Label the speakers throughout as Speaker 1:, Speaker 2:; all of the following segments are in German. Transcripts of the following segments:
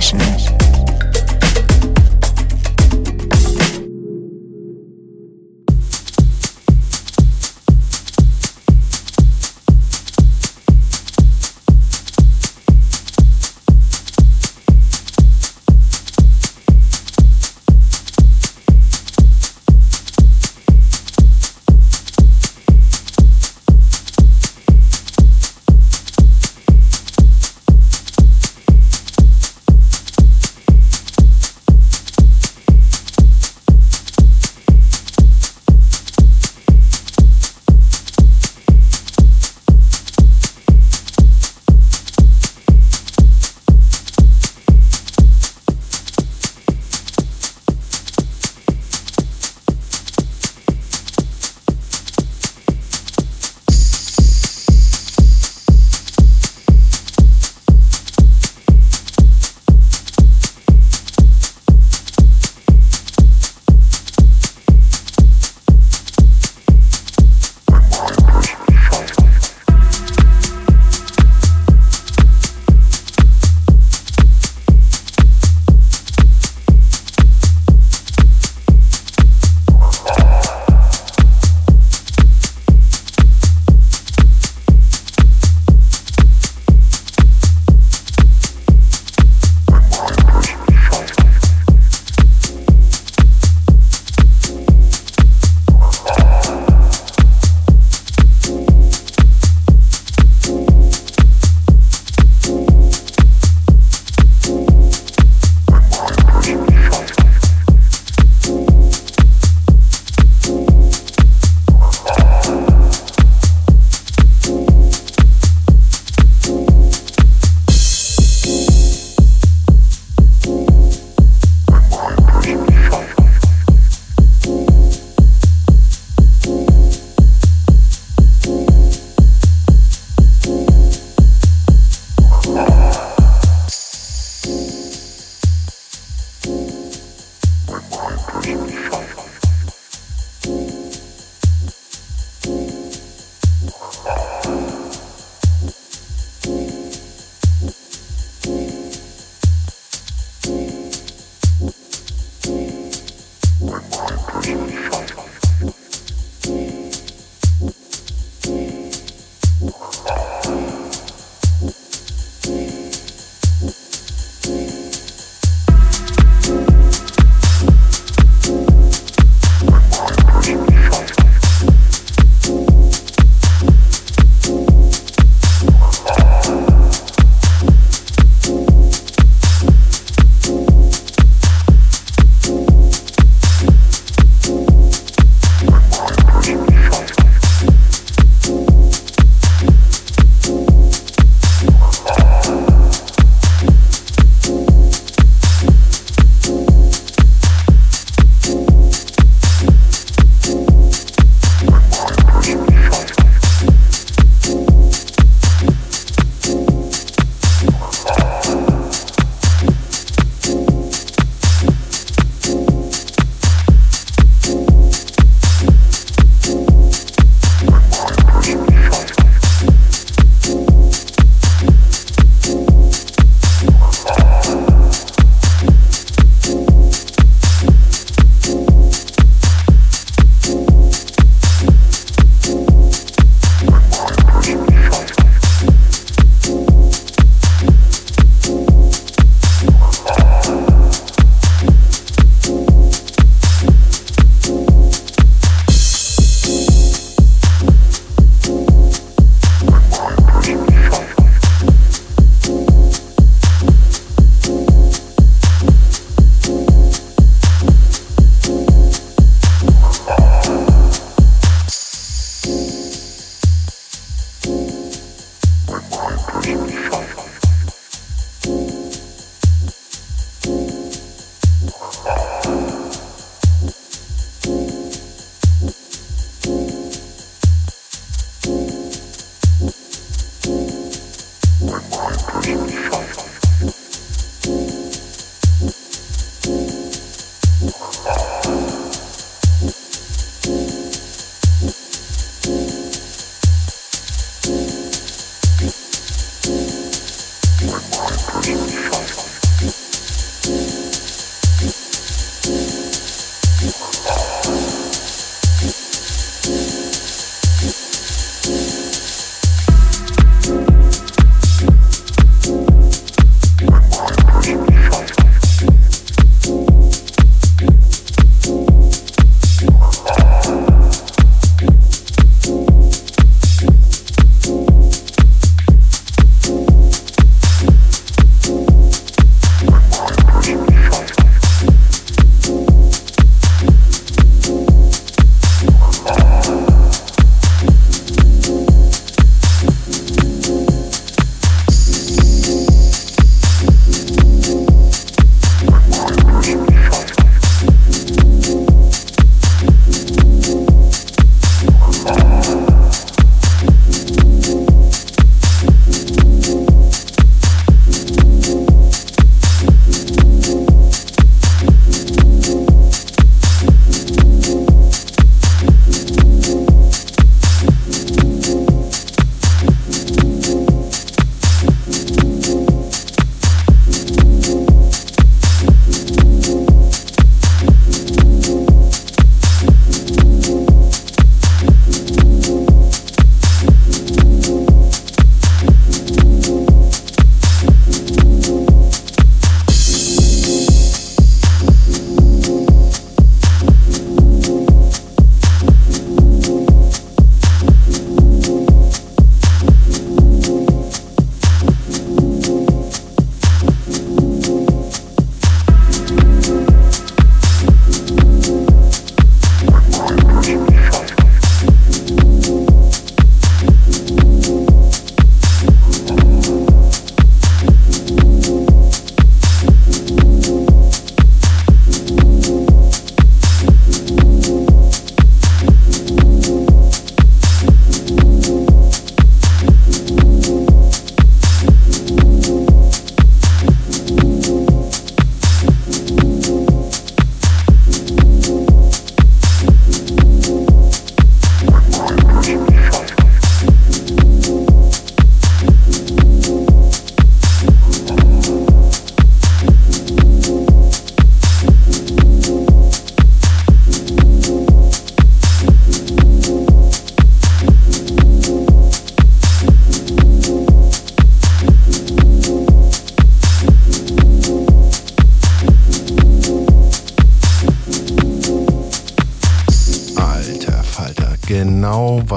Speaker 1: Session.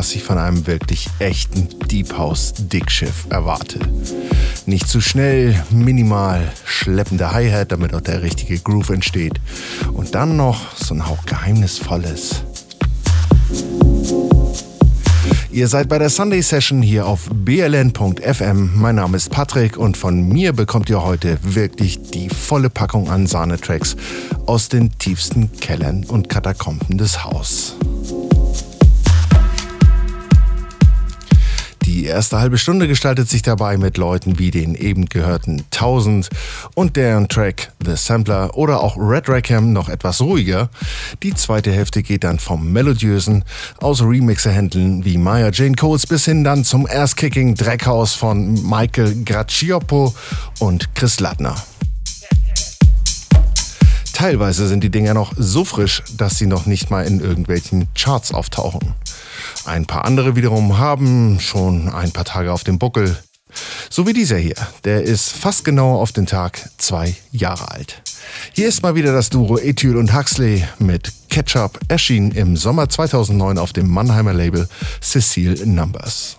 Speaker 2: Was ich von einem wirklich echten Deep House Dickschiff erwarte. Nicht zu schnell, minimal, schleppende Hi-Hat, damit auch der richtige Groove entsteht. Und dann noch so ein Hauch Geheimnisvolles. Ihr seid bei der Sunday Session hier auf bln.fm. Mein Name ist Patrick und von mir bekommt ihr heute wirklich die volle Packung an Sahnetracks aus den tiefsten Kellern und Katakomben des Haus. Die erste halbe Stunde gestaltet sich dabei mit Leuten wie den eben gehörten 1000 und deren Track The Sampler oder auch Red Rackham noch etwas ruhiger. Die zweite Hälfte geht dann vom melodiösen aus Remixerhändeln wie Maya Jane Coles bis hin dann zum Ass-Kicking Dreckhaus von Michael Graccioppo und Chris Lattner. Teilweise sind die Dinger noch so frisch, dass sie noch nicht mal in irgendwelchen Charts auftauchen. Ein paar andere wiederum haben schon ein paar Tage auf dem Buckel. So wie dieser hier. Der ist fast genau auf den Tag zwei Jahre alt. Hier ist mal wieder das Duo Ethyl und Huxley mit Ketchup, erschien im Sommer 2009 auf dem Mannheimer Label Cecile Numbers.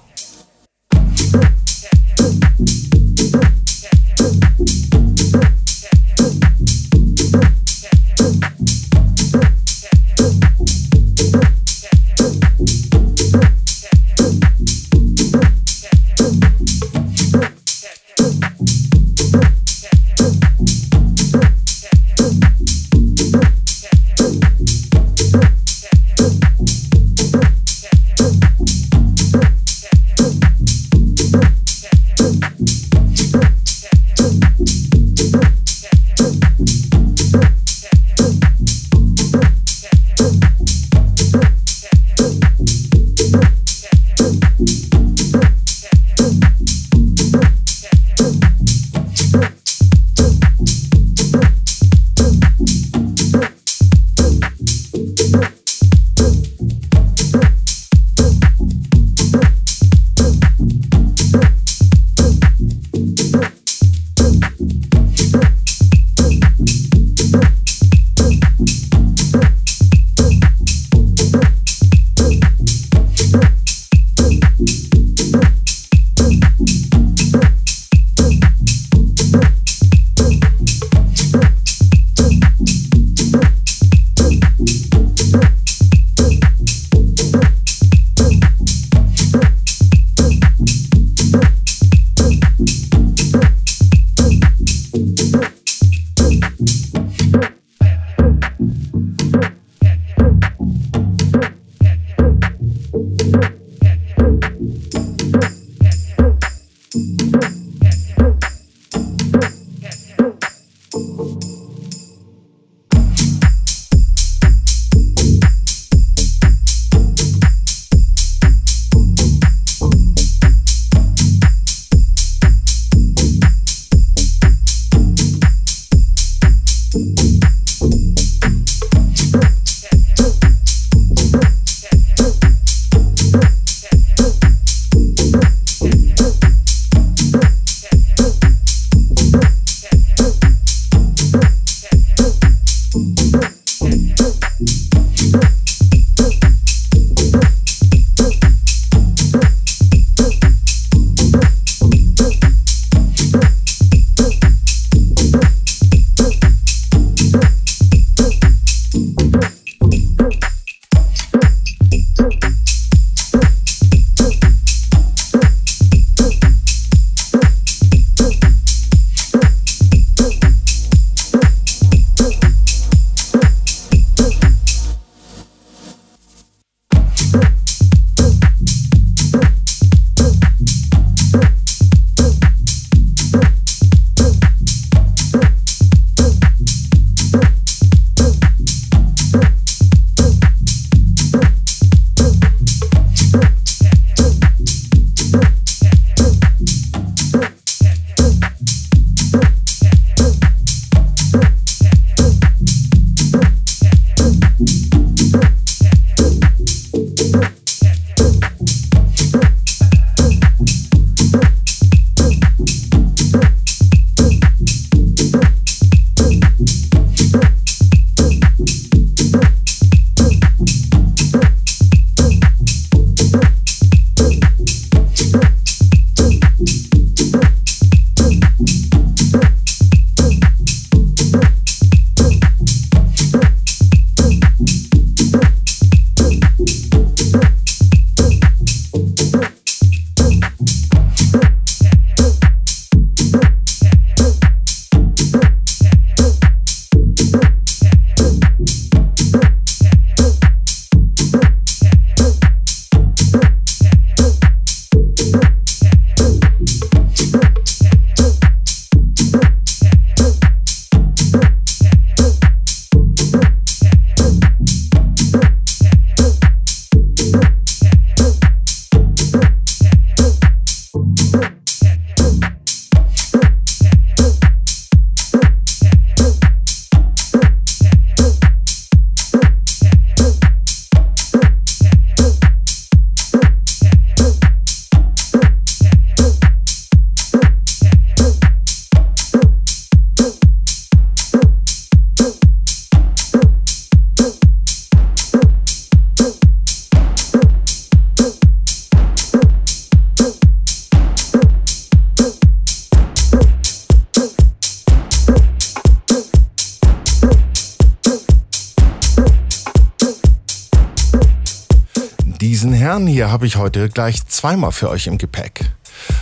Speaker 2: Habe ich heute gleich zweimal für euch im Gepäck.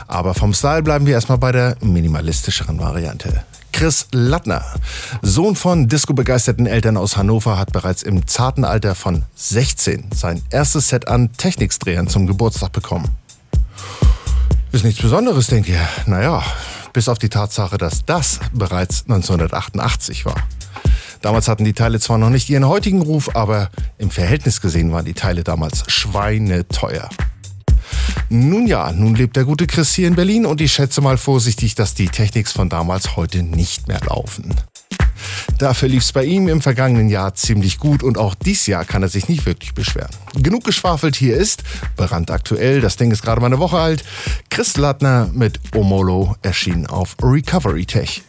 Speaker 2: Aber vom Style bleiben wir erstmal bei der minimalistischeren Variante. Chris Lattner, Sohn von disco-begeisterten Eltern aus Hannover, hat bereits im zarten Alter von 16 sein erstes Set an Techniksdrehern zum Geburtstag bekommen. Ist nichts Besonderes, denkt ihr? Naja, bis auf die Tatsache, dass das bereits 1988 war. Damals hatten die Teile zwar noch nicht ihren heutigen Ruf, aber im Verhältnis gesehen waren die Teile damals schweineteuer. Nun ja, nun lebt der gute Chris hier in Berlin und ich schätze mal vorsichtig, dass die Techniks von damals heute nicht mehr laufen. Dafür lief es bei ihm im vergangenen Jahr ziemlich gut und auch dieses Jahr kann er sich nicht wirklich beschweren. Genug geschwafelt hier ist, brandaktuell, das Ding ist gerade mal eine Woche alt, Chris Lattner mit Omolo erschien auf Recovery Tech.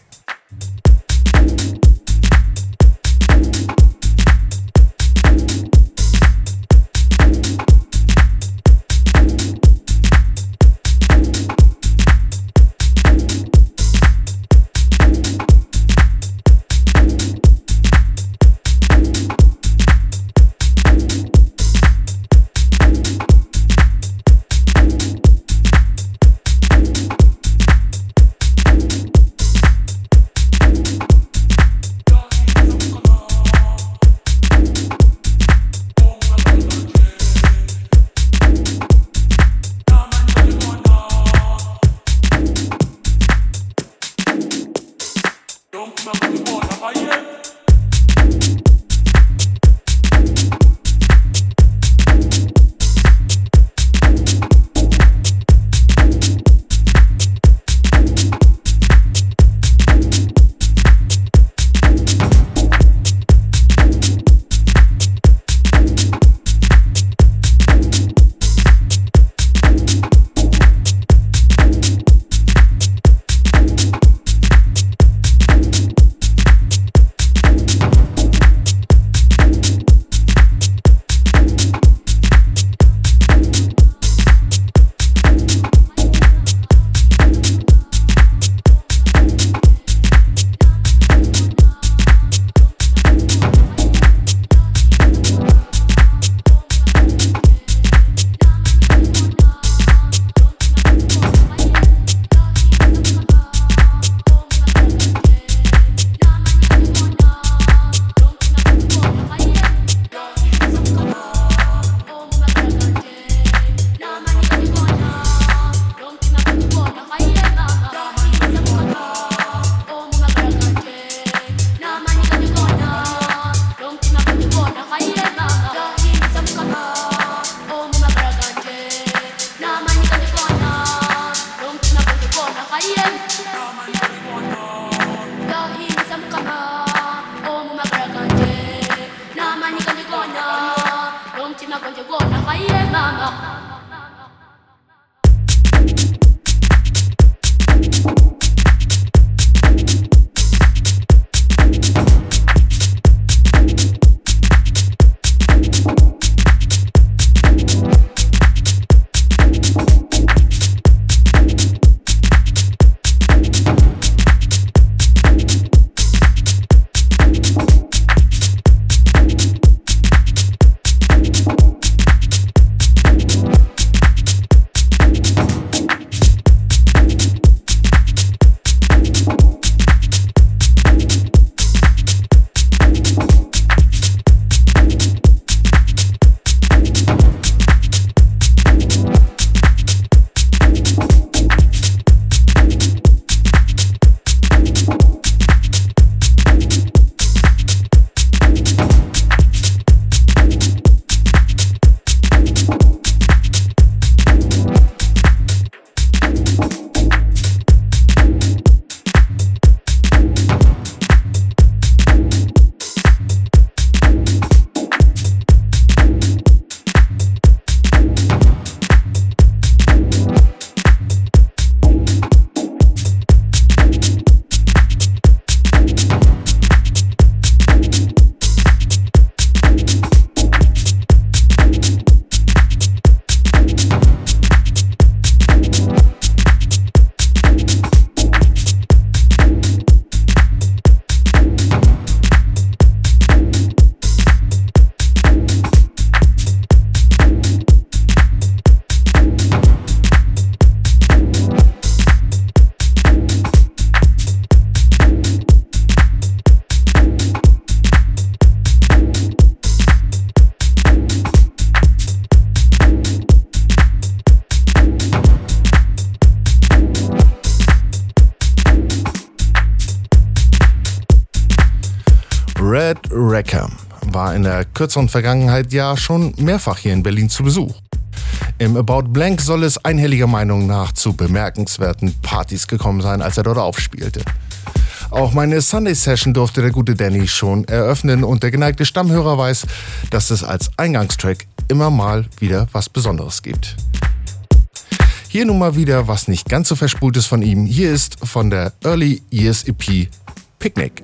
Speaker 2: Kürzeren Vergangenheit ja schon mehrfach hier in Berlin zu Besuch. Im About Blank soll es einhelliger Meinung nach zu bemerkenswerten Partys gekommen sein, als er dort aufspielte. Auch meine Sunday Session durfte der gute Danny schon eröffnen und der geneigte Stammhörer weiß, dass es als Eingangstrack immer mal wieder was Besonderes gibt. Hier nun mal wieder was nicht ganz so verspultes von ihm. Hier ist von der Early Years EP Picnic.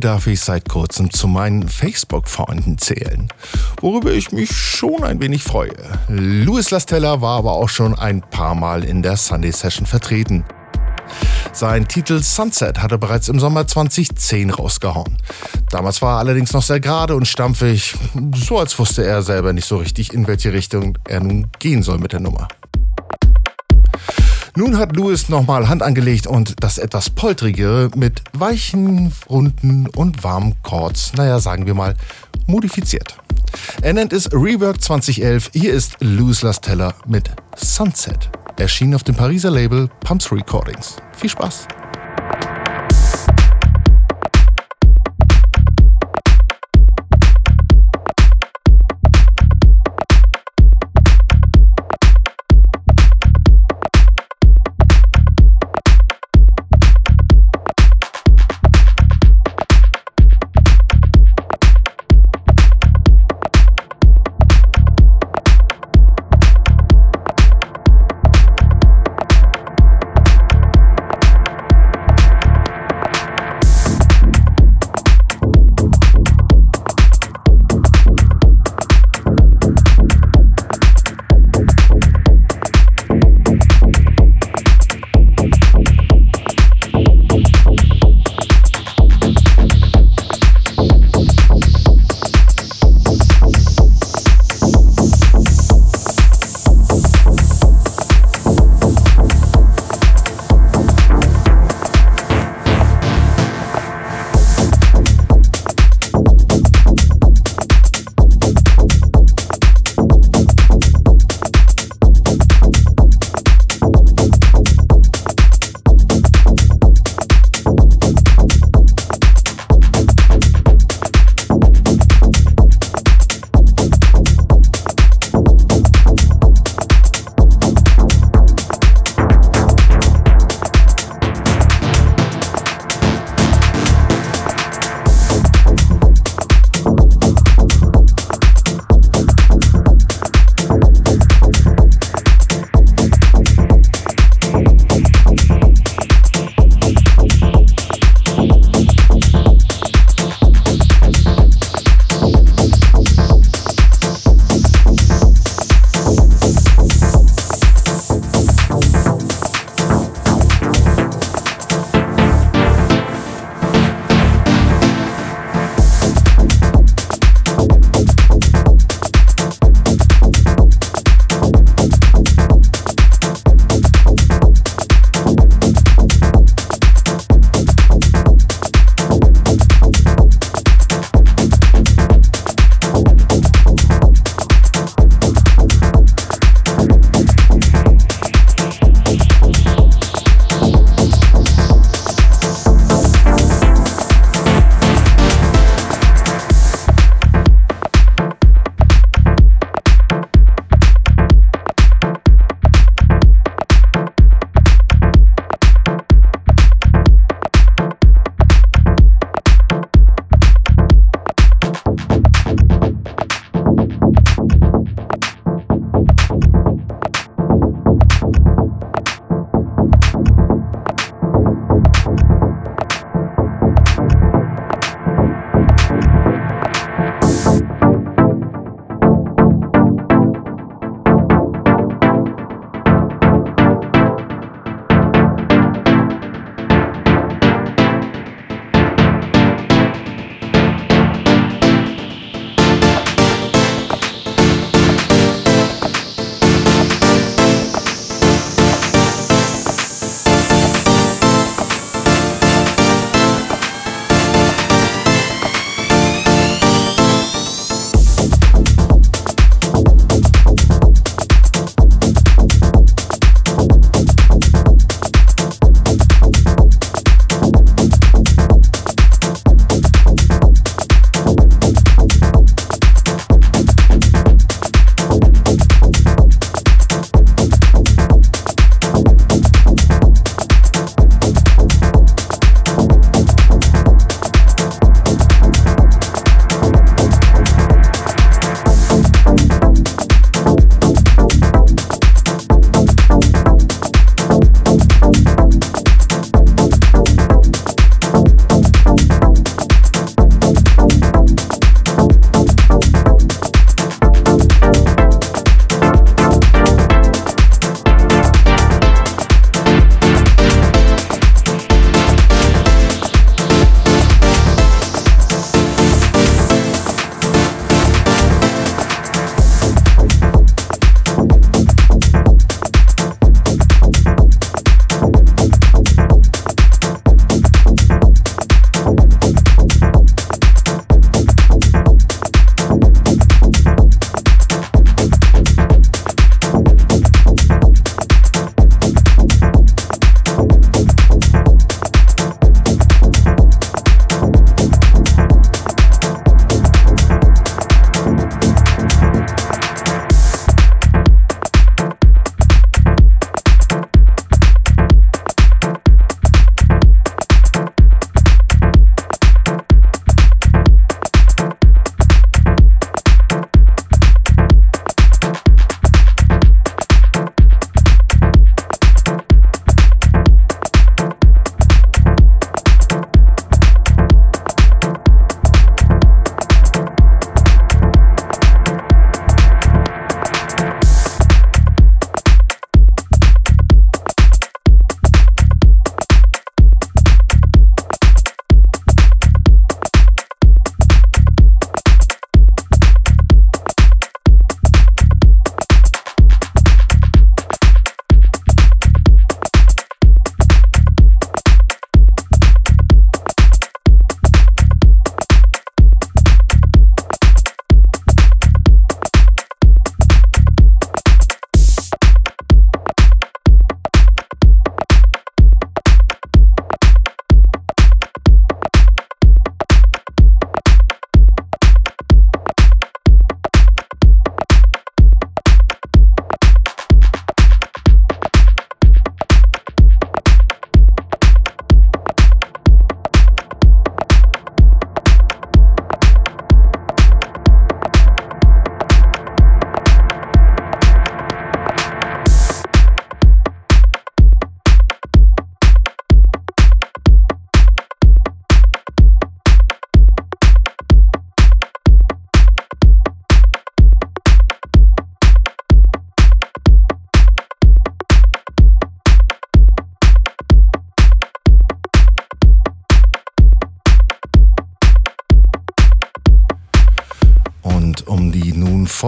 Speaker 2: Darf ich seit kurzem zu meinen Facebook-Freunden zählen, worüber ich mich schon ein wenig freue. Louis Lastella war aber auch schon ein paar Mal in der Sunday Session vertreten. Sein Titel Sunset hat er bereits im Sommer 2010 rausgehauen. Damals war er allerdings noch sehr gerade und stampfig, so als wusste er selber nicht so richtig, in welche Richtung er nun gehen soll mit der Nummer. Nun hat Lewis nochmal Hand angelegt und das etwas poltrigere mit weichen, runden und warmen Chords, naja, sagen wir mal, modifiziert. Er nennt es Rework 2011. Hier ist Louis Lastella mit Sunset. Erschien auf dem Pariser Label Pumps Recordings. Viel Spaß!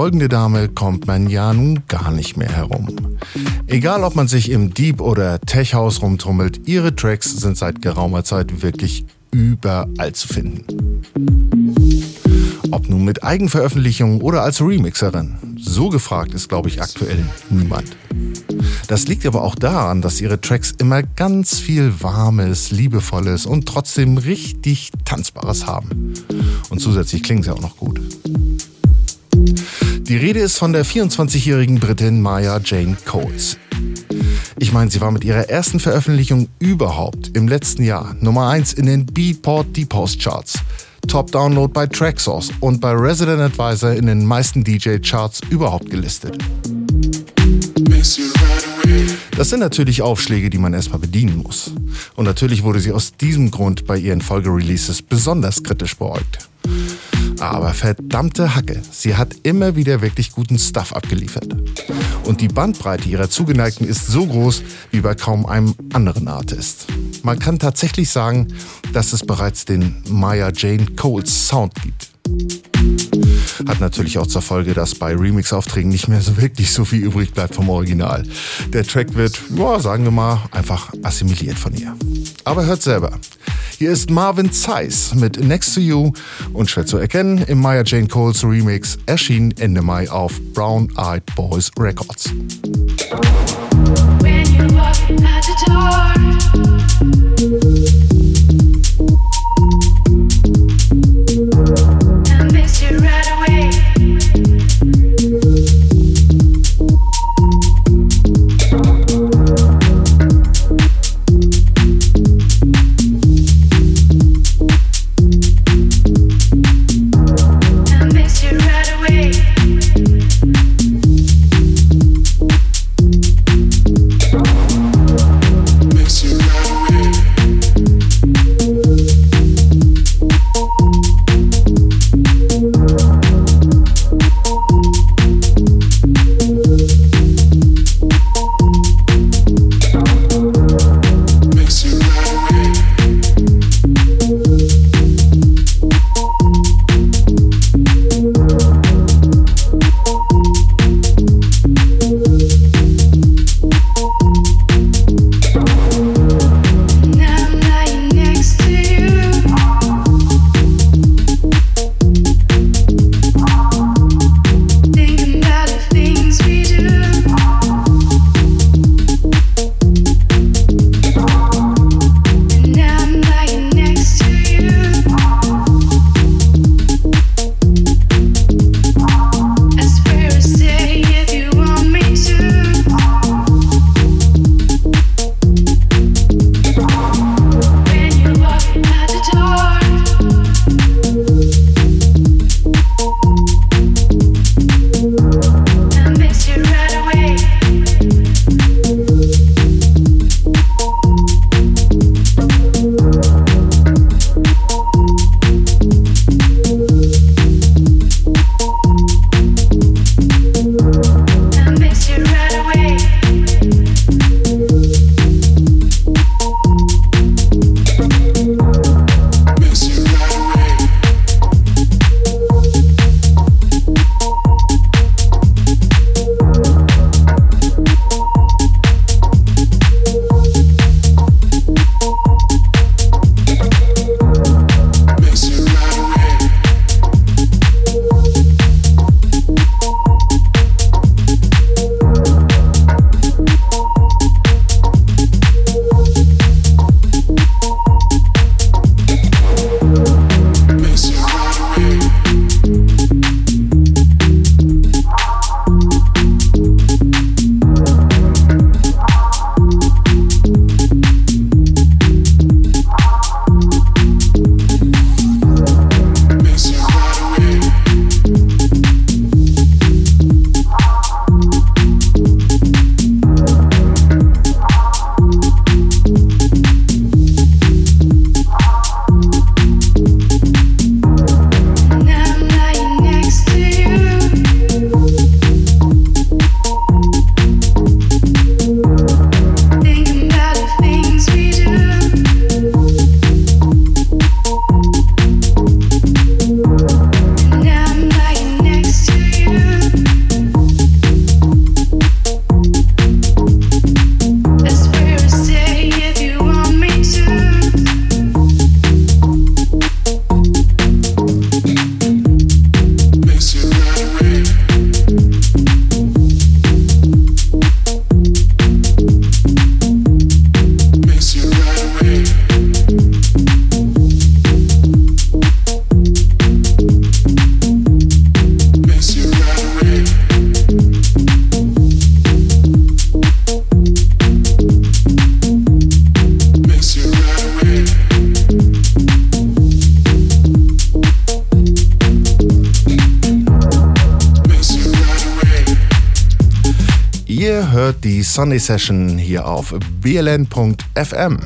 Speaker 2: Folgende Dame kommt man ja nun gar nicht mehr herum. Egal ob man sich im Deep oder Tech House rumtummelt, ihre Tracks sind seit geraumer Zeit wirklich überall zu finden. Ob nun mit Eigenveröffentlichungen oder als Remixerin. So gefragt ist, glaube ich, aktuell niemand. Das liegt aber auch daran, dass ihre Tracks immer ganz viel Warmes, Liebevolles und trotzdem richtig Tanzbares haben. Und zusätzlich klingen sie auch noch gut. Die Rede ist von der 24-jährigen Britin Maya Jane Coates. Ich meine, sie war mit ihrer ersten Veröffentlichung überhaupt im letzten Jahr Nummer 1 in den Beatport Deep House Charts, Top Download bei Tracksource und bei Resident Advisor in den meisten DJ Charts überhaupt gelistet. Das sind natürlich Aufschläge, die man erstmal bedienen muss. Und natürlich wurde sie aus diesem Grund bei ihren Folgereleases besonders kritisch beäugt. Aber verdammte Hacke, sie hat immer wieder wirklich guten Stuff abgeliefert. Und die Bandbreite ihrer Zugeneigten ist so groß wie bei kaum einem anderen Artist. Man kann tatsächlich sagen, dass es bereits den Maya Jane Coles Sound gibt. Hat natürlich auch zur Folge, dass bei Remix-Aufträgen nicht mehr so wirklich so viel übrig bleibt vom Original. Der Track wird, ja, sagen wir mal, einfach assimiliert von ihr. Aber hört selber. Hier ist Marvin Zeiss mit Next to You und schwer zu erkennen im Maya Jane Coles Remix erschien Ende Mai auf Brown Eyed Boys Records. When you're walking out the door. Sunday Session hier auf bln.fm.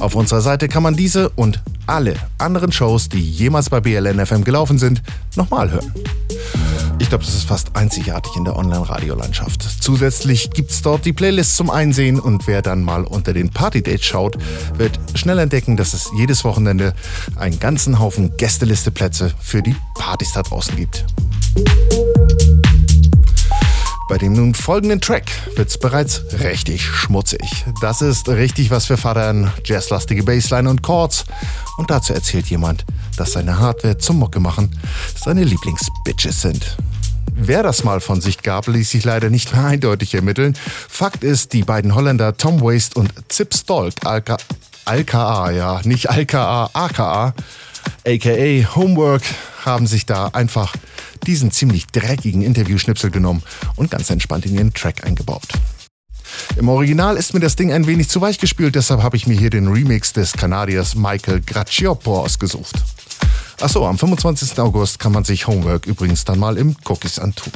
Speaker 2: Auf unserer Seite kann man diese und alle anderen Shows, die jemals bei BLN FM gelaufen sind, nochmal hören. Ich glaube, das ist fast einzigartig in der Online-Radiolandschaft. Zusätzlich gibt es dort die Playlists zum Einsehen und wer dann mal unter den Party-Dates schaut, wird schnell entdecken, dass es jedes Wochenende einen ganzen Haufen Gästelisteplätze für die Partys da draußen gibt. Bei dem nun folgenden Track wird's bereits richtig schmutzig. Das ist richtig was für Vatern, jazzlastige Bassline und Chords. Und dazu erzählt jemand, dass seine Hardware zum Mucke machen seine Lieblingsbitches sind. Wer das mal von sich gab, ließ sich leider nicht mehr eindeutig ermitteln. Fakt ist, die beiden Holländer Tom Waste und Zip Stolk, AKA, ja, nicht AKA, AKA, aka Homework, haben sich da einfach diesen ziemlich dreckigen Interviewschnipsel genommen und ganz entspannt in ihren Track eingebaut. Im Original ist mir das Ding ein wenig zu weich gespielt, deshalb habe ich mir hier den Remix des Kanadiers Michael Graciopo ausgesucht. Achso, am 25. August kann man sich Homework übrigens dann mal im Cookies antun.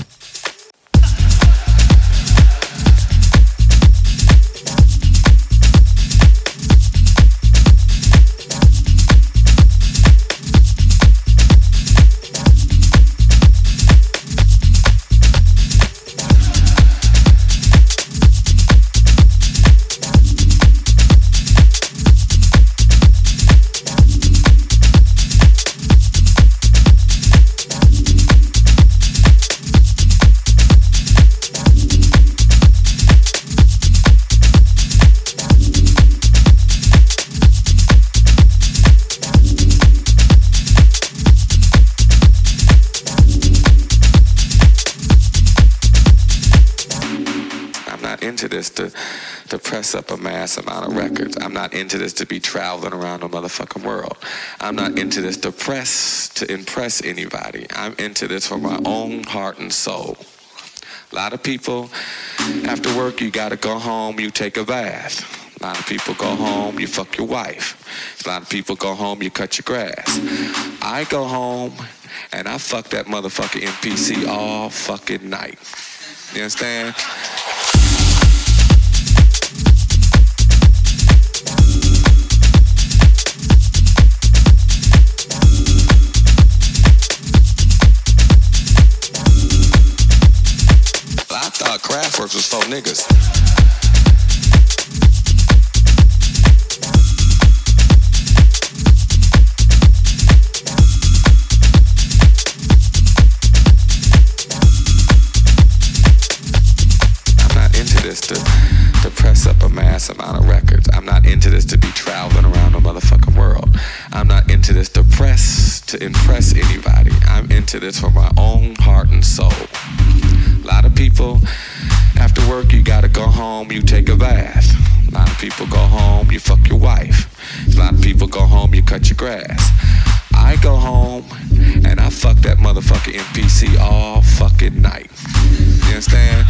Speaker 3: Up a mass amount of records. I'm not into this to be traveling around the motherfucking world. I'm not into this to press to impress anybody. I'm into this for my own heart and soul. A lot of people, after work, you gotta go home, you take a bath. A lot of people go home, you fuck your wife. A lot of people go home, you cut your grass. I go home and I fuck that motherfucker MPC all fucking night. You understand? To press up a mass amount of records. I'm not into this to be traveling around the motherfucking world. I'm not into this to to impress anybody. I'm into this for my own heart and soul. A lot of people after work, you gotta go home, you take a bath. A lot of people go home, you fuck your wife. A lot of people go home, you cut your grass. I go home and I fuck that motherfucker MPC all fucking night. You understand?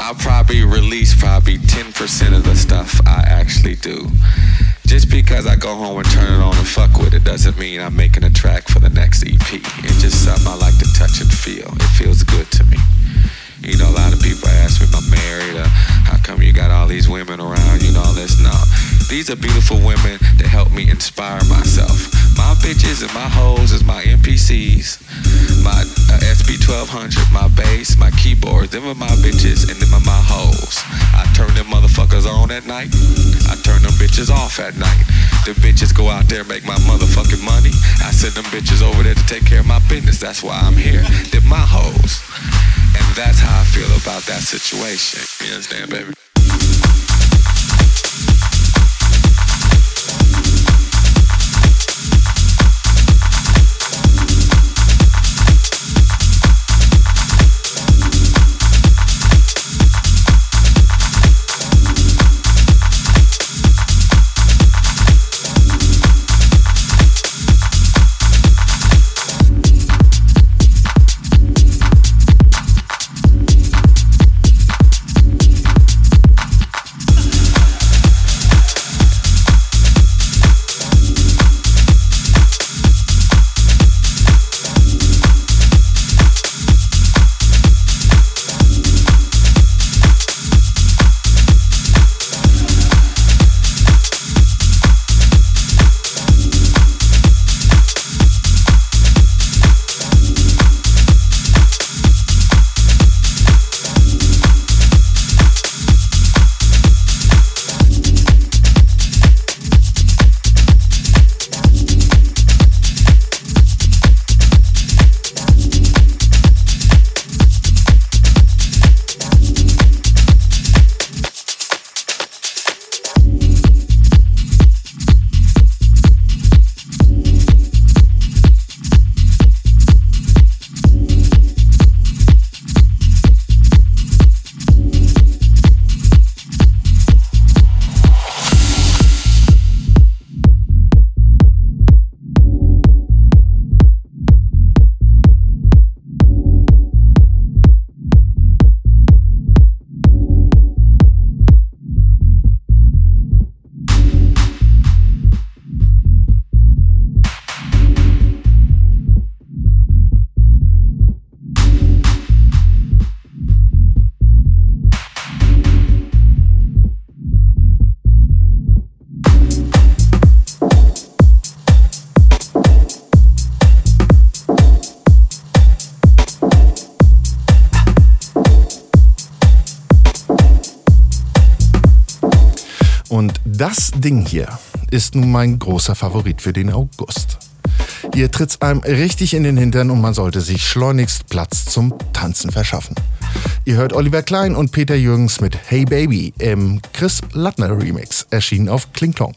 Speaker 3: I'll probably release probably 10% of the stuff I actually do. Just because I go home and turn it on and fuck with it doesn't mean I'm making a track for the next EP. It's just something I like to touch and feel. It feels good to me. You know, a lot of people ask me if I'm married or how come you got all these women around, you know, all this. No. These are beautiful women that help me inspire myself. My bitches and my hoes is my MPCs, my uh, SB1200, my bass, my keyboards. Them are my bitches and them are my hoes. I turn them motherfuckers on at night. I turn them bitches off at night. The bitches go out there and make my motherfucking money. I send them bitches over there to take care of my business. That's why I'm here. They're my hoes. And that's how I feel about that situation. You understand, baby?
Speaker 2: Ding hier ist nun mein großer Favorit für den August. Hier tritt's einem richtig in den Hintern und man sollte sich schleunigst Platz zum Tanzen verschaffen. Ihr hört Oliver Klein und Peter Jürgens mit Hey Baby im Chris Lattner Remix, erschienen auf Klingklong.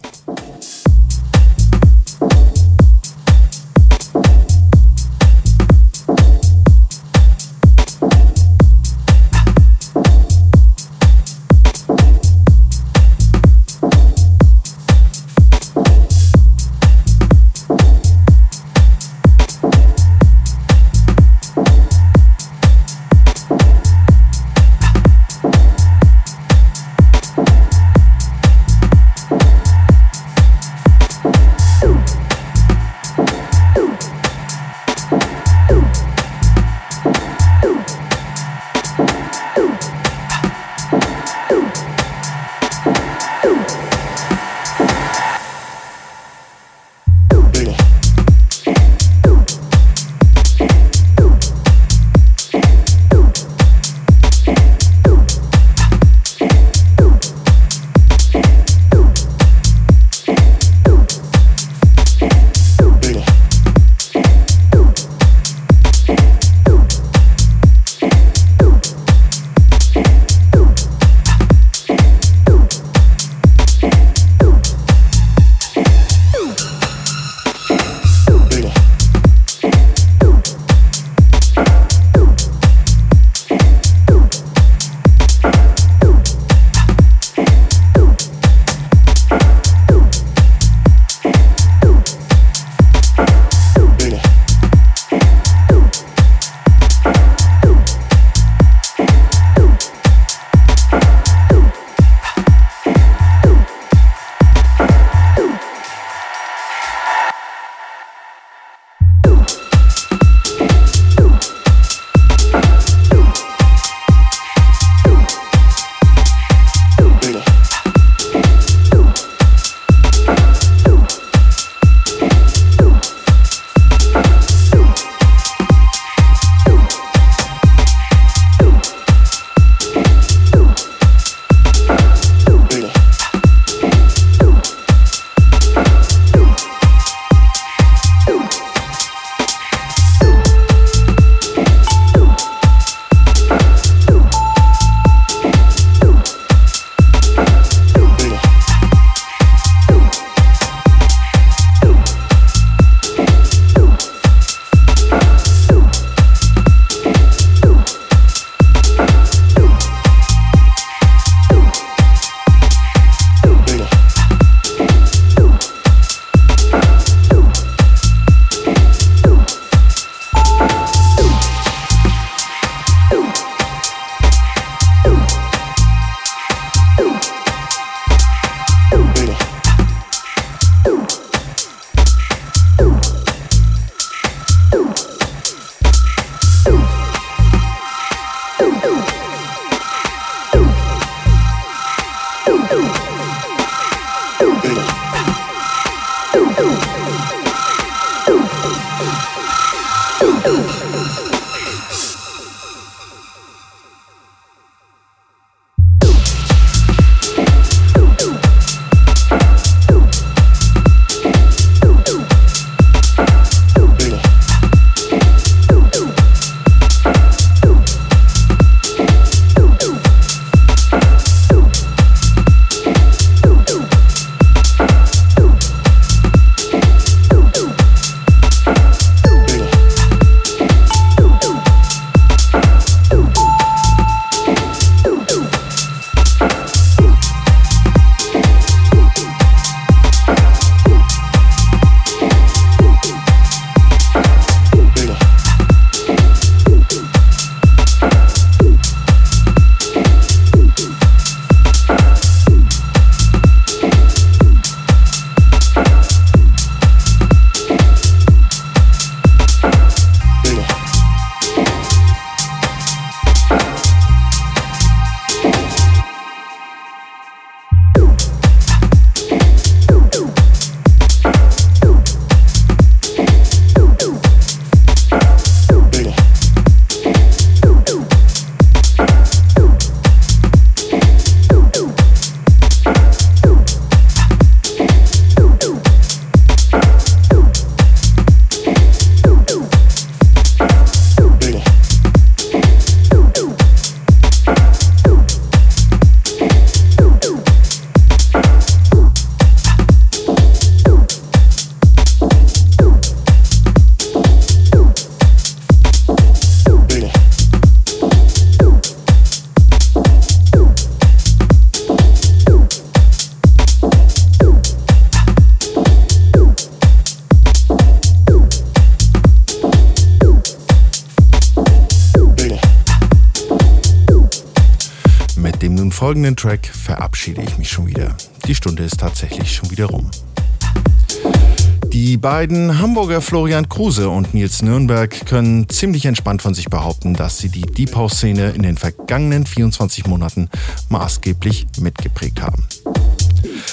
Speaker 2: Die beiden Hamburger Florian Kruse und Nils Nürnberg können ziemlich entspannt von sich behaupten, dass sie die Deep House-Szene in den vergangenen 24 Monaten maßgeblich mitgeprägt haben.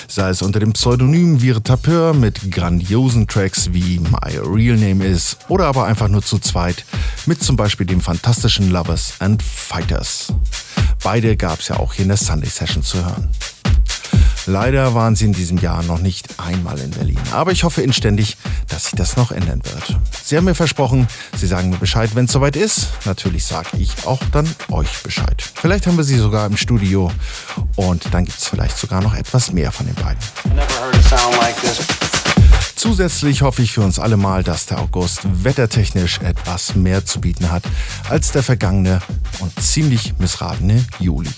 Speaker 2: Sei es unter dem Pseudonym Vire Tapeur mit grandiosen Tracks wie My Real Name Is oder aber einfach nur zu zweit mit zum Beispiel dem fantastischen Lovers and Fighters. Beide gab es ja auch hier in der Sunday Session zu hören. Leider waren sie in diesem Jahr noch nicht einmal in Berlin. Aber ich hoffe inständig, dass sich das noch ändern wird. Sie haben mir versprochen, Sie sagen mir Bescheid, wenn es soweit ist. Natürlich sage ich auch dann euch Bescheid. Vielleicht haben wir sie sogar im Studio und dann gibt es vielleicht sogar noch etwas mehr von den beiden. Zusätzlich hoffe ich für uns alle mal, dass der August wettertechnisch etwas mehr zu bieten hat als der vergangene und ziemlich missratene Juli.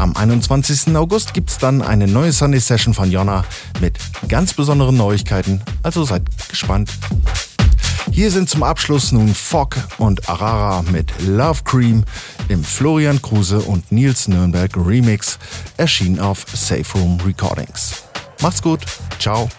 Speaker 2: Am 21. August gibt es dann eine neue Sunday Session von Jonna mit ganz besonderen Neuigkeiten, also seid gespannt. Hier sind zum Abschluss nun Fogg und Arara mit Love Cream im Florian Kruse und Nils Nürnberg Remix, erschienen auf Safe Room Recordings. Macht's gut, ciao.